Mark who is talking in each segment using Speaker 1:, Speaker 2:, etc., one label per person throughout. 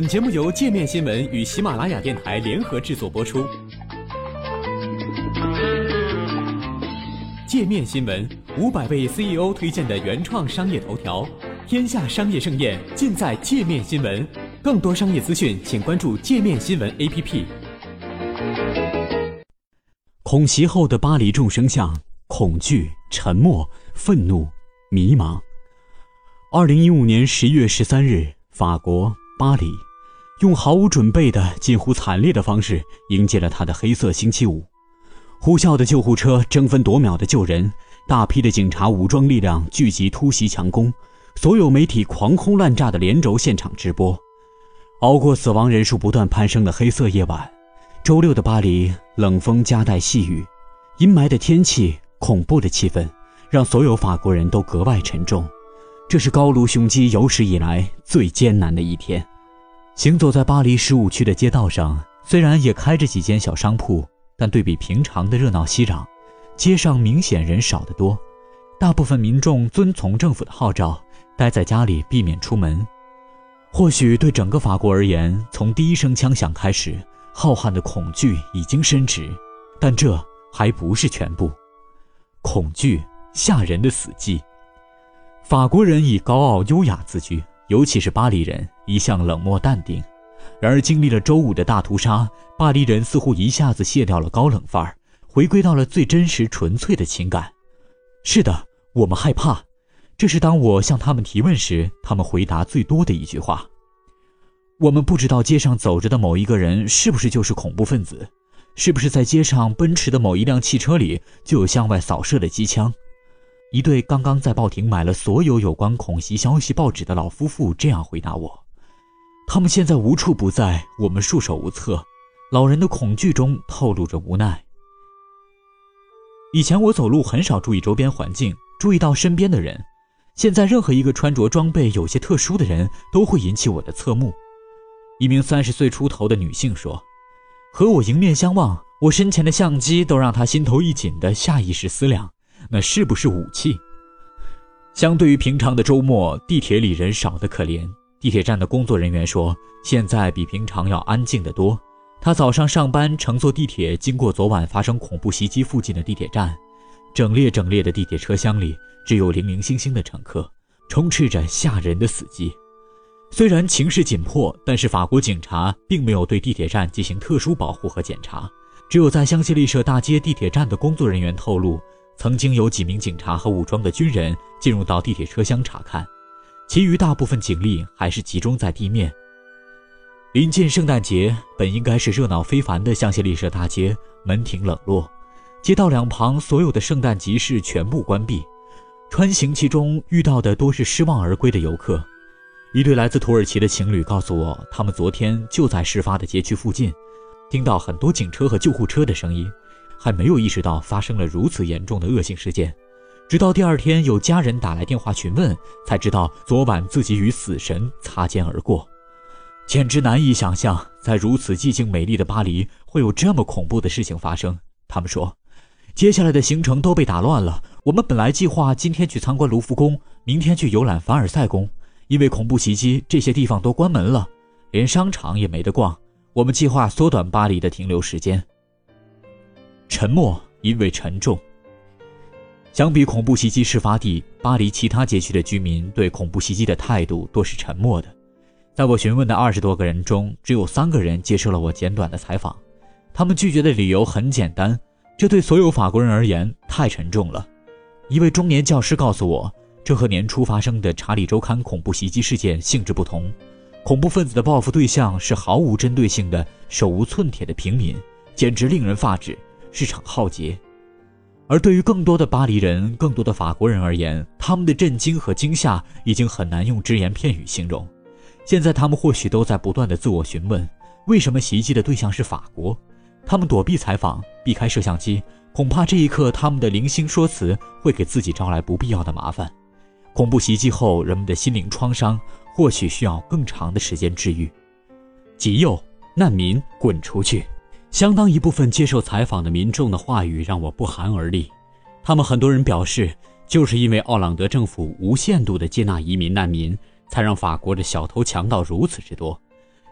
Speaker 1: 本节目由界面新闻与喜马拉雅电台联合制作播出。界面新闻五百位 CEO 推荐的原创商业头条，天下商业盛宴尽在界面新闻。更多商业资讯，请关注界面新闻 APP。恐袭后的巴黎众生相：恐惧、沉默、愤怒、迷茫。二零一五年十一月十三日，法国巴黎。用毫无准备的、近乎惨烈的方式迎接了他的黑色星期五。呼啸的救护车争分夺秒的救人，大批的警察武装力量聚集突袭强攻，所有媒体狂轰滥炸的连轴现场直播。熬过死亡人数不断攀升的黑色夜晚，周六的巴黎冷风夹带细雨，阴霾的天气、恐怖的气氛，让所有法国人都格外沉重。这是高卢雄鸡有史以来最艰难的一天。行走在巴黎十五区的街道上，虽然也开着几间小商铺，但对比平常的热闹熙攘，街上明显人少得多。大部分民众遵从政府的号召，待在家里，避免出门。或许对整个法国而言，从第一声枪响开始，浩瀚的恐惧已经深植，但这还不是全部。恐惧，吓人的死寂。法国人以高傲优雅自居。尤其是巴黎人一向冷漠淡定，然而经历了周五的大屠杀，巴黎人似乎一下子卸掉了高冷范儿，回归到了最真实纯粹的情感。是的，我们害怕。这是当我向他们提问时，他们回答最多的一句话。我们不知道街上走着的某一个人是不是就是恐怖分子，是不是在街上奔驰的某一辆汽车里就有向外扫射的机枪。一对刚刚在报亭买了所有有关恐袭消息报纸的老夫妇这样回答我：“他们现在无处不在，我们束手无策。老人的恐惧中透露着无奈。以前我走路很少注意周边环境，注意到身边的人。现在任何一个穿着装备有些特殊的人都会引起我的侧目。”一名三十岁出头的女性说：“和我迎面相望，我身前的相机都让她心头一紧的下意识思量。”那是不是武器？相对于平常的周末，地铁里人少得可怜。地铁站的工作人员说，现在比平常要安静得多。他早上上班乘坐地铁，经过昨晚发生恐怖袭击附近的地铁站，整列整列的地铁车厢里只有零零星星的乘客，充斥着吓人的死寂。虽然情势紧迫，但是法国警察并没有对地铁站进行特殊保护和检查，只有在香榭丽舍大街地铁站的工作人员透露。曾经有几名警察和武装的军人进入到地铁车厢查看，其余大部分警力还是集中在地面。临近圣诞节，本应该是热闹非凡的香榭丽舍大街门庭冷落，街道两旁所有的圣诞集市全部关闭，穿行其中遇到的多是失望而归的游客。一对来自土耳其的情侣告诉我，他们昨天就在事发的街区附近，听到很多警车和救护车的声音。还没有意识到发生了如此严重的恶性事件，直到第二天有家人打来电话询问，才知道昨晚自己与死神擦肩而过，简直难以想象，在如此寂静美丽的巴黎会有这么恐怖的事情发生。他们说，接下来的行程都被打乱了。我们本来计划今天去参观卢浮宫，明天去游览凡尔赛宫，因为恐怖袭击，这些地方都关门了，连商场也没得逛。我们计划缩短巴黎的停留时间。沉默，因为沉重。相比恐怖袭击事发地，巴黎其他街区的居民对恐怖袭击的态度多是沉默的。在我询问的二十多个人中，只有三个人接受了我简短的采访。他们拒绝的理由很简单：这对所有法国人而言太沉重了。一位中年教师告诉我，这和年初发生的《查理周刊》恐怖袭击事件性质不同。恐怖分子的报复对象是毫无针对性的、手无寸铁的平民，简直令人发指。是场浩劫，而对于更多的巴黎人、更多的法国人而言，他们的震惊和惊吓已经很难用只言片语形容。现在，他们或许都在不断的自我询问：为什么袭击的对象是法国？他们躲避采访，避开摄像机，恐怕这一刻他们的零星说辞会给自己招来不必要的麻烦。恐怖袭击后，人们的心灵创伤或许需要更长的时间治愈。极右难民滚出去！相当一部分接受采访的民众的话语让我不寒而栗，他们很多人表示，就是因为奥朗德政府无限度的接纳移民难民，才让法国的小偷强盗如此之多。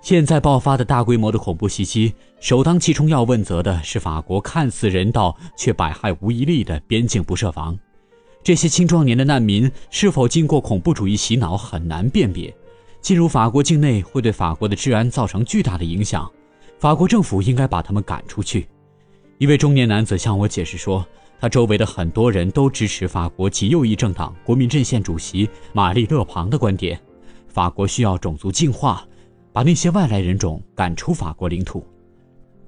Speaker 1: 现在爆发的大规模的恐怖袭击，首当其冲要问责的是法国看似人道却百害无一利的边境不设防。这些青壮年的难民是否经过恐怖主义洗脑很难辨别，进入法国境内会对法国的治安造成巨大的影响。法国政府应该把他们赶出去。一位中年男子向我解释说，他周围的很多人都支持法国极右翼政党国民阵线主席玛丽勒庞的观点：法国需要种族净化。把那些外来人种赶出法国领土。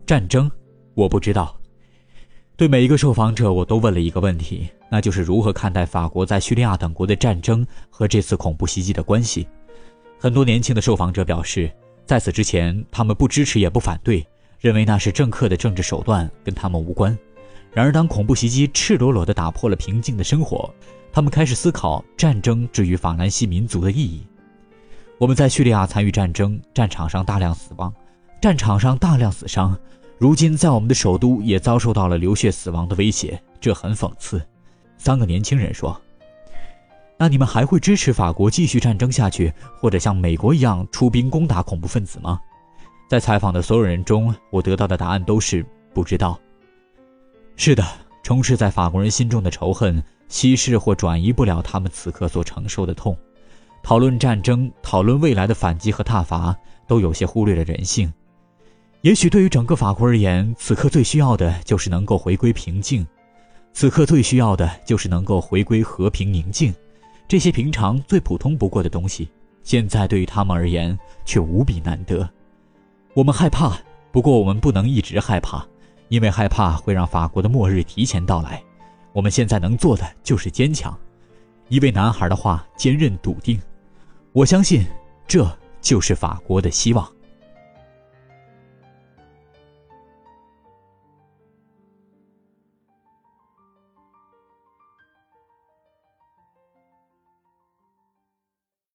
Speaker 1: 战争，我不知道。对每一个受访者，我都问了一个问题，那就是如何看待法国在叙利亚等国的战争和这次恐怖袭击的关系。很多年轻的受访者表示，在此之前，他们不支持也不反对，认为那是政客的政治手段，跟他们无关。然而，当恐怖袭击赤裸裸地打破了平静的生活，他们开始思考战争至于法兰西民族的意义。我们在叙利亚参与战争，战场上大量死亡，战场上大量死伤。如今，在我们的首都也遭受到了流血死亡的威胁，这很讽刺。三个年轻人说：“那你们还会支持法国继续战争下去，或者像美国一样出兵攻打恐怖分子吗？”在采访的所有人中，我得到的答案都是不知道。是的，充斥在法国人心中的仇恨，稀释或转移不了他们此刻所承受的痛。讨论战争，讨论未来的反击和挞伐，都有些忽略了人性。也许对于整个法国而言，此刻最需要的就是能够回归平静，此刻最需要的就是能够回归和平宁静。这些平常最普通不过的东西，现在对于他们而言却无比难得。我们害怕，不过我们不能一直害怕，因为害怕会让法国的末日提前到来。我们现在能做的就是坚强。一位男孩的话，坚韧笃定。我相信，这就是法国的希望。